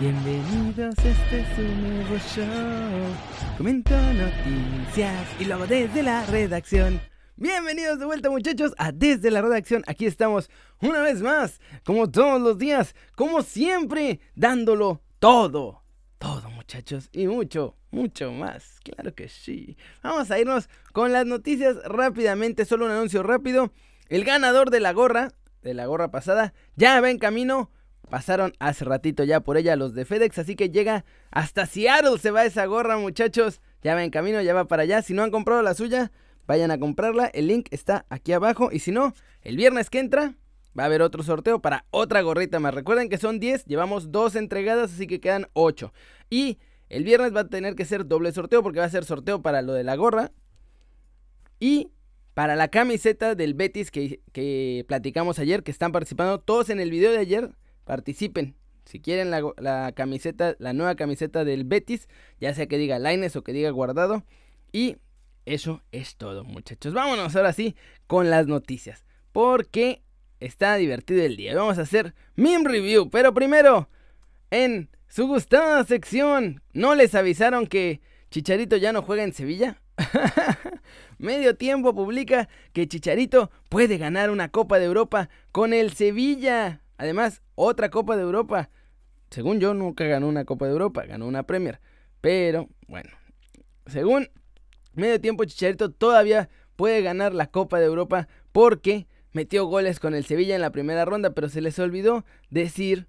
Bienvenidos, este es un nuevo show. Comento noticias y luego desde la redacción. Bienvenidos de vuelta muchachos a Desde la Redacción. Aquí estamos una vez más, como todos los días, como siempre, dándolo todo. Todo muchachos y mucho, mucho más. Claro que sí. Vamos a irnos con las noticias rápidamente. Solo un anuncio rápido. El ganador de la gorra, de la gorra pasada, ya va en camino Pasaron hace ratito ya por ella los de FedEx, así que llega hasta Seattle. Se va esa gorra, muchachos. Ya va en camino, ya va para allá. Si no han comprado la suya, vayan a comprarla. El link está aquí abajo. Y si no, el viernes que entra, va a haber otro sorteo para otra gorrita más. Recuerden que son 10, llevamos dos entregadas, así que quedan 8. Y el viernes va a tener que ser doble sorteo porque va a ser sorteo para lo de la gorra. Y para la camiseta del Betis que, que platicamos ayer, que están participando todos en el video de ayer participen. Si quieren la, camiseta, la nueva camiseta del Betis, ya sea que diga Lines o que diga guardado. Y eso es todo, muchachos. Vámonos ahora sí con las noticias. Porque está divertido el día. Vamos a hacer meme review. Pero primero, en su gustada sección, ¿no les avisaron que Chicharito ya no juega en Sevilla? Medio tiempo publica que Chicharito puede ganar una Copa de Europa con el Sevilla. Además, otra Copa de Europa. Según yo, nunca ganó una Copa de Europa, ganó una Premier. Pero, bueno, según medio tiempo, Chicharito todavía puede ganar la Copa de Europa porque metió goles con el Sevilla en la primera ronda, pero se les olvidó decir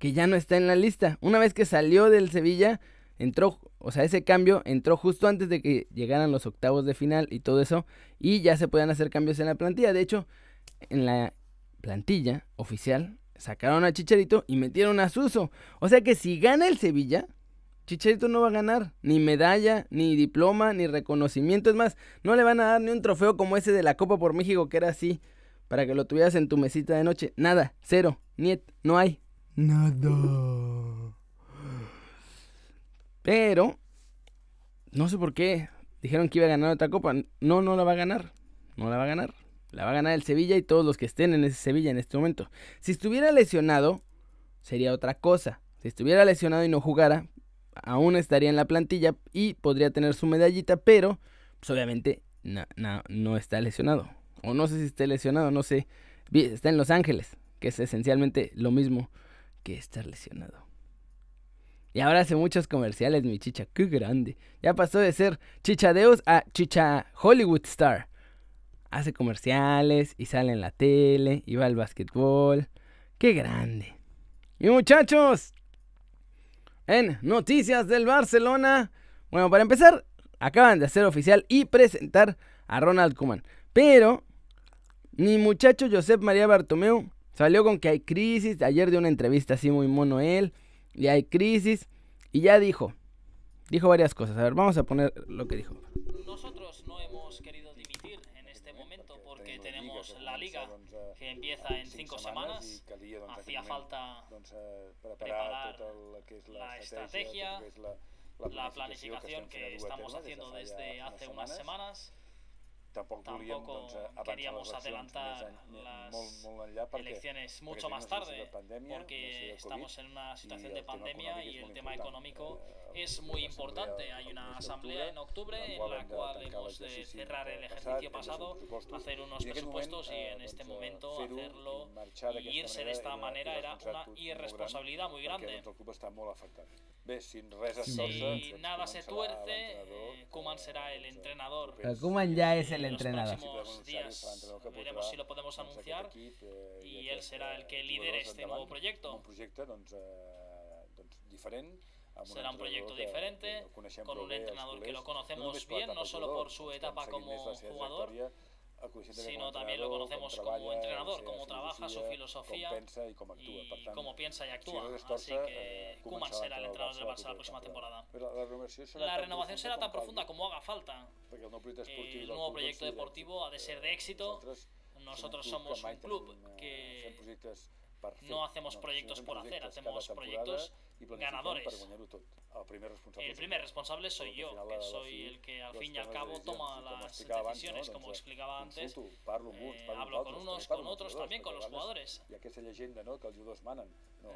que ya no está en la lista. Una vez que salió del Sevilla, entró, o sea, ese cambio entró justo antes de que llegaran los octavos de final y todo eso, y ya se puedan hacer cambios en la plantilla. De hecho, en la plantilla oficial sacaron a Chicharito y metieron a Suso. O sea que si gana el Sevilla, Chicharito no va a ganar ni medalla, ni diploma, ni reconocimiento. Es más, no le van a dar ni un trofeo como ese de la Copa por México que era así, para que lo tuvieras en tu mesita de noche. Nada, cero, niet, no hay. Nada. Pero, no sé por qué. Dijeron que iba a ganar otra copa. No, no la va a ganar. No la va a ganar. La va a ganar el Sevilla y todos los que estén en ese Sevilla en este momento. Si estuviera lesionado, sería otra cosa. Si estuviera lesionado y no jugara, aún estaría en la plantilla y podría tener su medallita, pero pues obviamente no, no, está lesionado. O no sé si esté lesionado, no sé. Está en Los Ángeles, que es esencialmente lo mismo que estar lesionado. Y ahora hace muchos comerciales, mi chicha, qué grande. Ya pasó de ser chicha Deus a chicha Hollywood Star hace comerciales y sale en la tele y va al básquetbol. ¡Qué grande! Y muchachos, en Noticias del Barcelona, bueno, para empezar, acaban de hacer oficial y presentar a Ronald Koeman. Pero mi muchacho Josep María Bartomeu salió con que hay crisis. Ayer de una entrevista así muy mono él. Y hay crisis. Y ya dijo. Dijo varias cosas. A ver, vamos a poner lo que dijo. Nosotros no hemos querido la liga que empieza en cinco semanas. Hacía falta preparar la estrategia, la planificación que estamos haciendo desde hace unas semanas tampoco queríamos adelantar las elecciones mucho más tarde porque estamos en una situación de pandemia y el tema económico es muy importante. Hay una asamblea en octubre en la cual hemos de cerrar el ejercicio pasado, hacer unos presupuestos y en este momento hacerlo y irse de esta manera era una irresponsabilidad muy grande. Si nada se tuerce, Kuman será el entrenador. Kuman ya es el entrenador. días veremos si lo podemos anunciar y él será el que lidere este nuevo proyecto. Será un proyecto diferente, con un entrenador que lo conocemos bien, no solo por su etapa como jugador, sino también lo conocemos como entrenador, cómo trabaja, su filosofía y cómo piensa y actúa. Así que Kuman será el entrenador del Barça la próxima temporada. La renovación será tan profunda como haga falta. El nuevo proyecto deportivo ha de ser de éxito. Nosotros somos un club que no hacemos proyectos por hacer, hacemos proyectos ganadores. El primer responsable soy yo, que soy el que al fin y al cabo toma las decisiones, como explicaba antes. Eh, hablo con unos, con otros, también con los jugadores.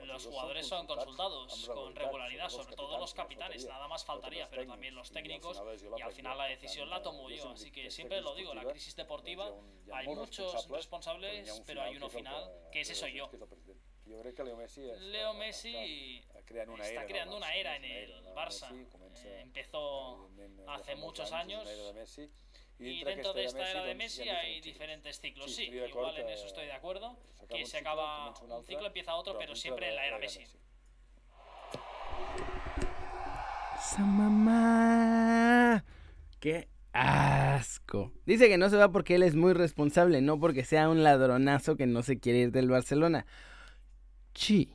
Los jugadores son consultados con regularidad, sobre todo los capitanes, nada más faltaría, pero también los técnicos, y al final la decisión la tomo yo. Así que siempre lo digo, la crisis deportiva, hay muchos responsables, pero hay uno final, que ese soy yo. Leo Messi, está creando una era en el Barça. Eh, empezó hace muchos años. Y dentro de esta era de Messi hay diferentes ciclos. Sí, igual en eso estoy de acuerdo. Que se acaba un ciclo, empieza otro, pero siempre en la era Messi. mamá. ¡Qué asco! Dice que no se va porque él es muy responsable, no porque sea un ladronazo que no se quiere ir del Barcelona. Sí,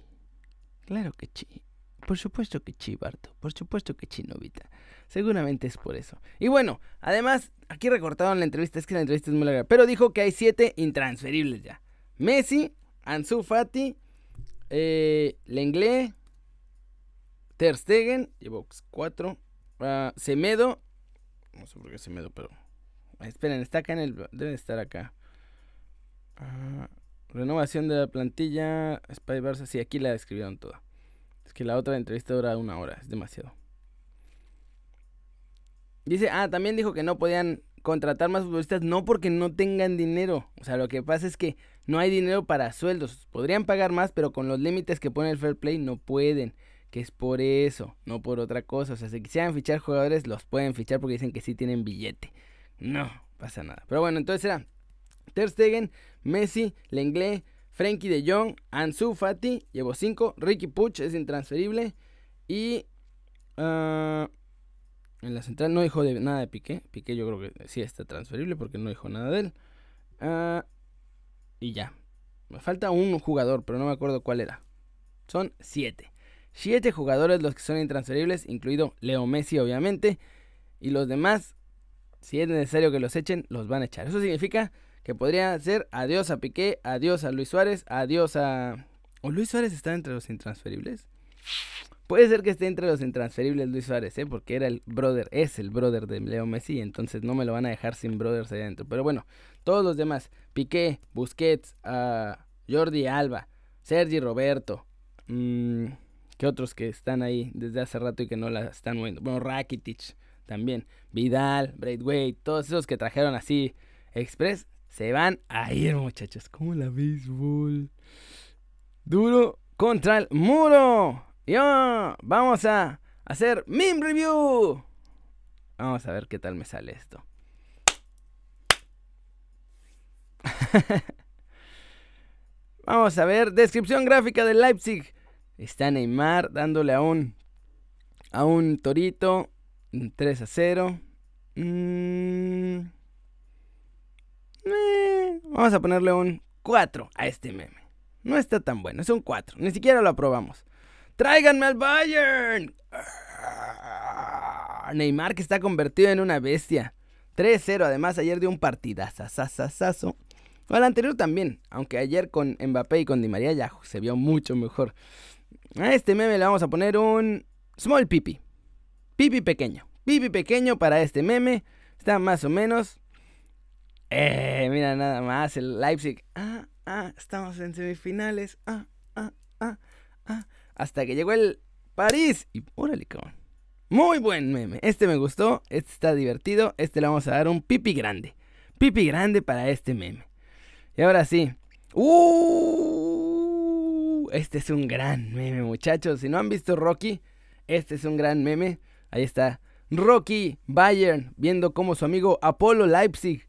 claro que sí. Por supuesto que sí, Barto. Por supuesto que sí, Novita. Seguramente es por eso. Y bueno, además, aquí recortaron la entrevista, es que la entrevista es muy larga, pero dijo que hay siete intransferibles ya. Messi, Ansu Fati, eh, Lenglet, Ter Stegen, cuatro, uh, Semedo, no sé por qué Semedo, pero... Esperen, está acá en el... Debe estar acá. Uh, Renovación de la plantilla. Spy Barça. Sí, aquí la escribieron toda. Que la otra entrevista dura una hora. Es demasiado. Dice, ah, también dijo que no podían contratar más futbolistas. No porque no tengan dinero. O sea, lo que pasa es que no hay dinero para sueldos. Podrían pagar más, pero con los límites que pone el Fair Play no pueden. Que es por eso, no por otra cosa. O sea, si quisieran fichar jugadores, los pueden fichar porque dicen que sí tienen billete. No, pasa nada. Pero bueno, entonces era Ter Stegen, Messi, Lenglet, Frankie de Jong, Ansu Fati, llevo 5. Ricky Puch es intransferible. Y ah, en la central no dijo nada de Piqué. Piqué yo creo que sí está transferible porque no dijo nada de él. Uh, y ya. Me falta un jugador, pero no me acuerdo cuál era. Son 7. 7 jugadores los que son intransferibles, incluido Leo Messi obviamente. Y los demás, si es necesario que los echen, los van a echar. Eso significa que podría ser adiós a Piqué, adiós a Luis Suárez, adiós a... ¿O Luis Suárez está entre los intransferibles? Puede ser que esté entre los intransferibles Luis Suárez, ¿eh? porque era el brother, es el brother de Leo Messi, entonces no me lo van a dejar sin brothers ahí adentro. Pero bueno, todos los demás, Piqué, Busquets, uh, Jordi Alba, Sergi Roberto, mmm, ¿qué otros que están ahí desde hace rato y que no la están moviendo? Bueno, Rakitic también, Vidal, Braithwaite, todos esos que trajeron así Express se van a ir, muchachos. Como la béisbol. Duro contra el muro. Y vamos a hacer meme review. Vamos a ver qué tal me sale esto. Vamos a ver, descripción gráfica de Leipzig. Está Neymar dándole a un a un torito 3 a 0. Mmm eh, vamos a ponerle un 4 a este meme. No está tan bueno, es un 4. Ni siquiera lo aprobamos. ¡Tráiganme al Bayern! Ah, Neymar que está convertido en una bestia. 3-0, además ayer dio un partidazo. O el anterior también, aunque ayer con Mbappé y con Di María ya se vio mucho mejor. A este meme le vamos a poner un small pipi. Pipi pequeño. Pipi pequeño para este meme. Está más o menos. Eh, mira nada más, el Leipzig. Ah, ah, estamos en semifinales. Ah, ah, ah, ah. Hasta que llegó el París. Y órale, cabrón. Muy buen meme. Este me gustó. Este está divertido. Este le vamos a dar un pipi grande. Pipi grande para este meme. Y ahora sí. Uh, este es un gran meme, muchachos. Si no han visto Rocky, este es un gran meme. Ahí está. Rocky Bayern viendo cómo su amigo Apolo Leipzig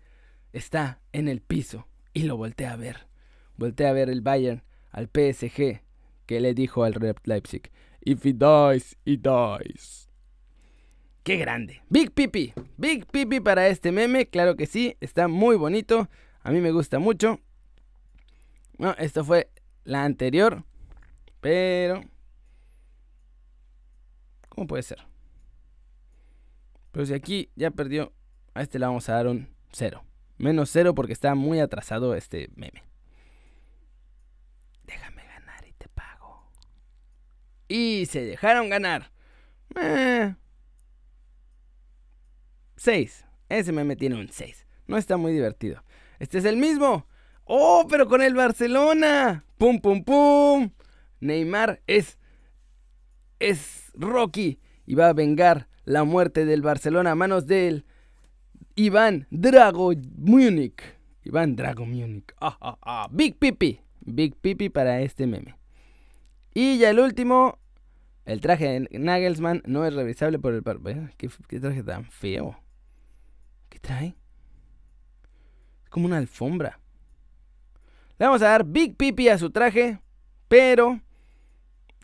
está en el piso y lo voltea a ver. Voltea a ver el Bayern al PSG que le dijo al Red Leipzig, If he dies, he dies. ¡Qué grande! Big Pipi. Big Pipi para este meme. Claro que sí. Está muy bonito. A mí me gusta mucho. Bueno, esto fue la anterior. Pero... ¿Cómo puede ser? Pero si aquí ya perdió, a este le vamos a dar un 0. Menos cero porque está muy atrasado este meme. Déjame ganar y te pago. Y se dejaron ganar. Eh, 6. Ese meme tiene un 6. No está muy divertido. Este es el mismo. ¡Oh, pero con el Barcelona! ¡Pum, pum, pum! Neymar es. Es Rocky y va a vengar la muerte del Barcelona a manos del Iván Drago Munich. Iván Drago Munich. Ah, ah, ah. Big Pipi. Big Pipi para este meme. Y ya el último. El traje de Nagelsmann no es revisable por el par. ¿Qué, ¿Qué, traje tan feo? ¿Qué trae? Es como una alfombra. Le vamos a dar Big Pipi a su traje. Pero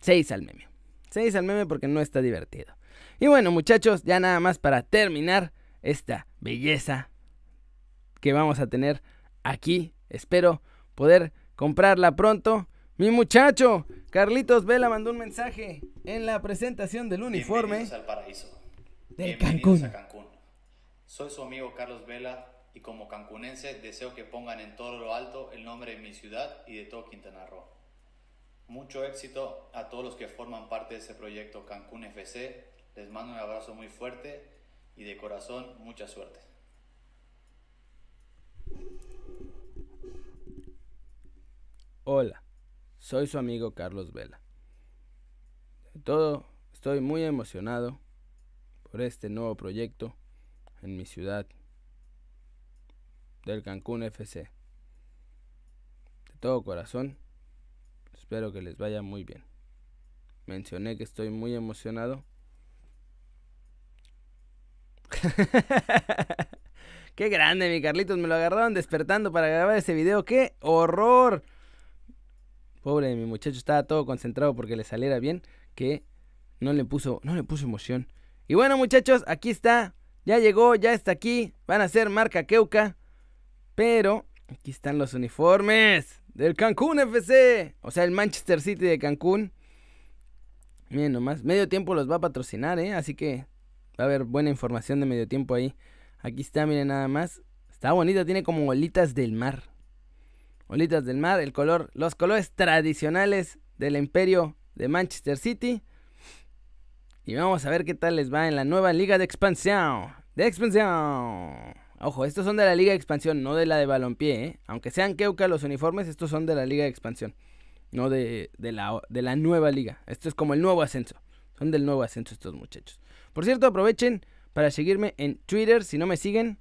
6 al meme. 6 al meme porque no está divertido. Y bueno, muchachos, ya nada más para terminar esta belleza que vamos a tener aquí. Espero poder comprarla pronto. Mi muchacho, Carlitos Vela mandó un mensaje en la presentación del uniforme. al paraíso. Del Cancún. A Cancún. Soy su amigo Carlos Vela y como cancunense deseo que pongan en todo lo alto el nombre de mi ciudad y de todo Quintana Roo. Mucho éxito a todos los que forman parte de ese proyecto Cancún FC. Les mando un abrazo muy fuerte y de corazón mucha suerte. Hola, soy su amigo Carlos Vela. De todo, estoy muy emocionado por este nuevo proyecto en mi ciudad del Cancún FC. De todo corazón, espero que les vaya muy bien. Mencioné que estoy muy emocionado. Qué grande, mi Carlitos. Me lo agarraron despertando para grabar ese video. ¡Qué horror! Pobre mi muchacho, estaba todo concentrado porque le saliera bien. Que no le puso, no le puso emoción. Y bueno, muchachos, aquí está. Ya llegó, ya está aquí. Van a ser marca Keuka. Pero aquí están los uniformes del Cancún FC. O sea, el Manchester City de Cancún. Miren nomás, medio tiempo los va a patrocinar, ¿eh? Así que va a haber buena información de medio tiempo ahí. Aquí está, miren nada más. Está bonito, tiene como bolitas del mar. Bolitas del mar, el color, los colores tradicionales del imperio de Manchester City. Y vamos a ver qué tal les va en la nueva liga de expansión. De expansión. Ojo, estos son de la Liga de Expansión, no de la de Balompié, ¿eh? Aunque sean Keuka los uniformes, estos son de la Liga de Expansión, no de, la, de la nueva liga. Esto es como el nuevo ascenso. Son del nuevo ascenso estos muchachos. Por cierto, aprovechen para seguirme en Twitter. Si no me siguen,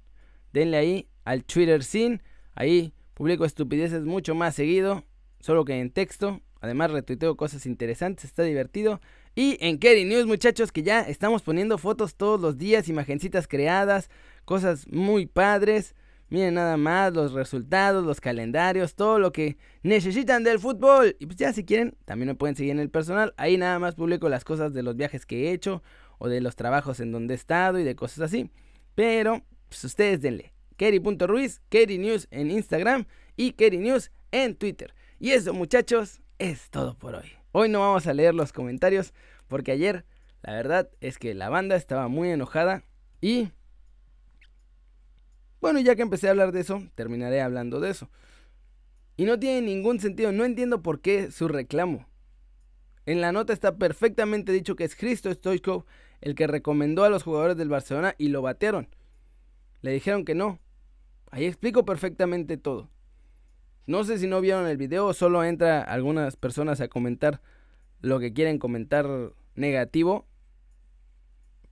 denle ahí al Twitter sin. Ahí publico estupideces mucho más seguido, solo que en texto. Además, retuiteo cosas interesantes, está divertido. Y en Kerry News, muchachos, que ya estamos poniendo fotos todos los días, imagencitas creadas, cosas muy padres. Miren nada más los resultados, los calendarios, todo lo que necesitan del fútbol. Y pues ya si quieren, también me pueden seguir en el personal. Ahí nada más publico las cosas de los viajes que he hecho o de los trabajos en donde he estado y de cosas así. Pero pues ustedes denle. Kerry.ruiz, Kerry News en Instagram y Kerry News en Twitter. Y eso muchachos es todo por hoy. Hoy no vamos a leer los comentarios porque ayer la verdad es que la banda estaba muy enojada y bueno, ya que empecé a hablar de eso, terminaré hablando de eso. Y no tiene ningún sentido, no entiendo por qué su reclamo. En la nota está perfectamente dicho que es Cristo Stoichkov el que recomendó a los jugadores del Barcelona y lo batearon. Le dijeron que no. Ahí explico perfectamente todo. No sé si no vieron el video solo entra algunas personas a comentar lo que quieren comentar negativo.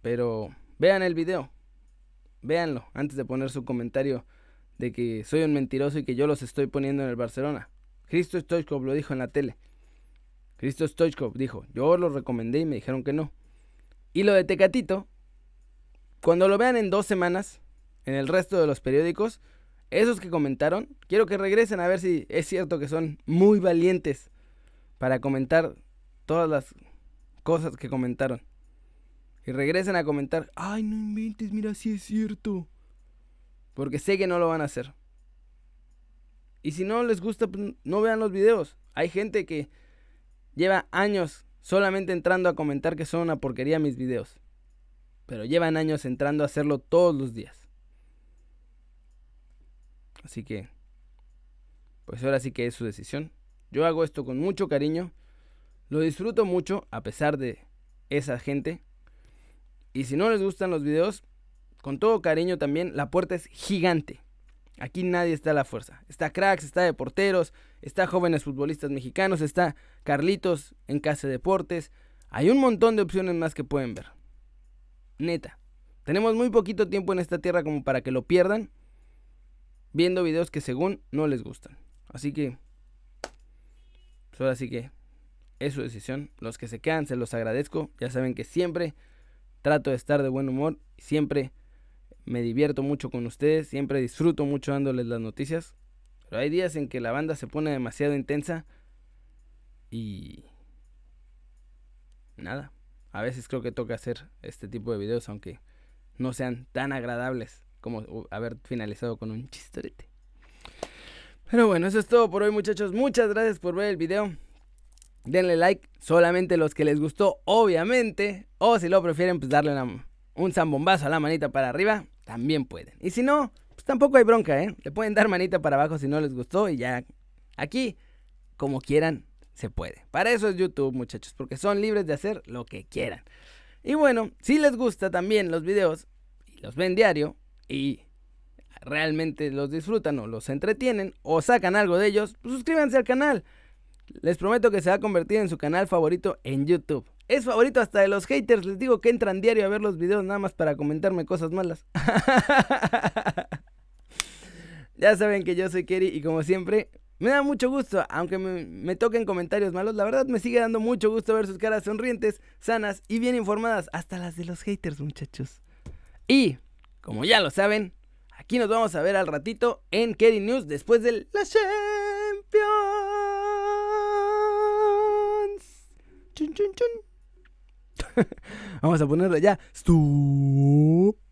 Pero vean el video. Véanlo antes de poner su comentario de que soy un mentiroso y que yo los estoy poniendo en el Barcelona. Cristo Stoichkov lo dijo en la tele. Cristo Stoichkov dijo, yo lo recomendé y me dijeron que no. Y lo de Tecatito, cuando lo vean en dos semanas, en el resto de los periódicos, esos que comentaron, quiero que regresen a ver si es cierto que son muy valientes para comentar todas las cosas que comentaron. Y regresen a comentar, ay, no inventes, mira si es cierto. Porque sé que no lo van a hacer. Y si no les gusta, pues, no vean los videos. Hay gente que lleva años solamente entrando a comentar que son una porquería mis videos. Pero llevan años entrando a hacerlo todos los días. Así que, pues ahora sí que es su decisión. Yo hago esto con mucho cariño. Lo disfruto mucho a pesar de esa gente. Y si no les gustan los videos, con todo cariño también, la puerta es gigante. Aquí nadie está a la fuerza. Está cracks, está de porteros, está jóvenes futbolistas mexicanos, está Carlitos en Casa Deportes. Hay un montón de opciones más que pueden ver. Neta. Tenemos muy poquito tiempo en esta tierra como para que lo pierdan viendo videos que según no les gustan. Así que, pues ahora sí que es su decisión. Los que se quedan se los agradezco. Ya saben que siempre trato de estar de buen humor. Siempre me divierto mucho con ustedes. Siempre disfruto mucho dándoles las noticias. Pero hay días en que la banda se pone demasiado intensa. Y... Nada. A veces creo que toca hacer este tipo de videos aunque no sean tan agradables como haber finalizado con un chistorete. Pero bueno, eso es todo por hoy muchachos. Muchas gracias por ver el video. Denle like, solamente los que les gustó, obviamente. O si lo prefieren, pues darle un zambombazo a la manita para arriba, también pueden. Y si no, pues tampoco hay bronca, ¿eh? Le pueden dar manita para abajo si no les gustó y ya. Aquí, como quieran, se puede. Para eso es YouTube, muchachos, porque son libres de hacer lo que quieran. Y bueno, si les gusta también los videos los ven diario, y realmente los disfrutan o los entretienen o sacan algo de ellos, pues suscríbanse al canal. Les prometo que se va a convertir en su canal favorito en YouTube. Es favorito hasta de los haters. Les digo que entran diario a ver los videos nada más para comentarme cosas malas. ya saben que yo soy Kerry y como siempre me da mucho gusto, aunque me, me, toquen comentarios malos, la verdad me sigue dando mucho gusto ver sus caras sonrientes, sanas y bien informadas, hasta las de los haters muchachos. Y como ya lo saben, aquí nos vamos a ver al ratito en Kerry News después del La Champions. Chun, chun, chun. vamos a ponerle ya. Stop.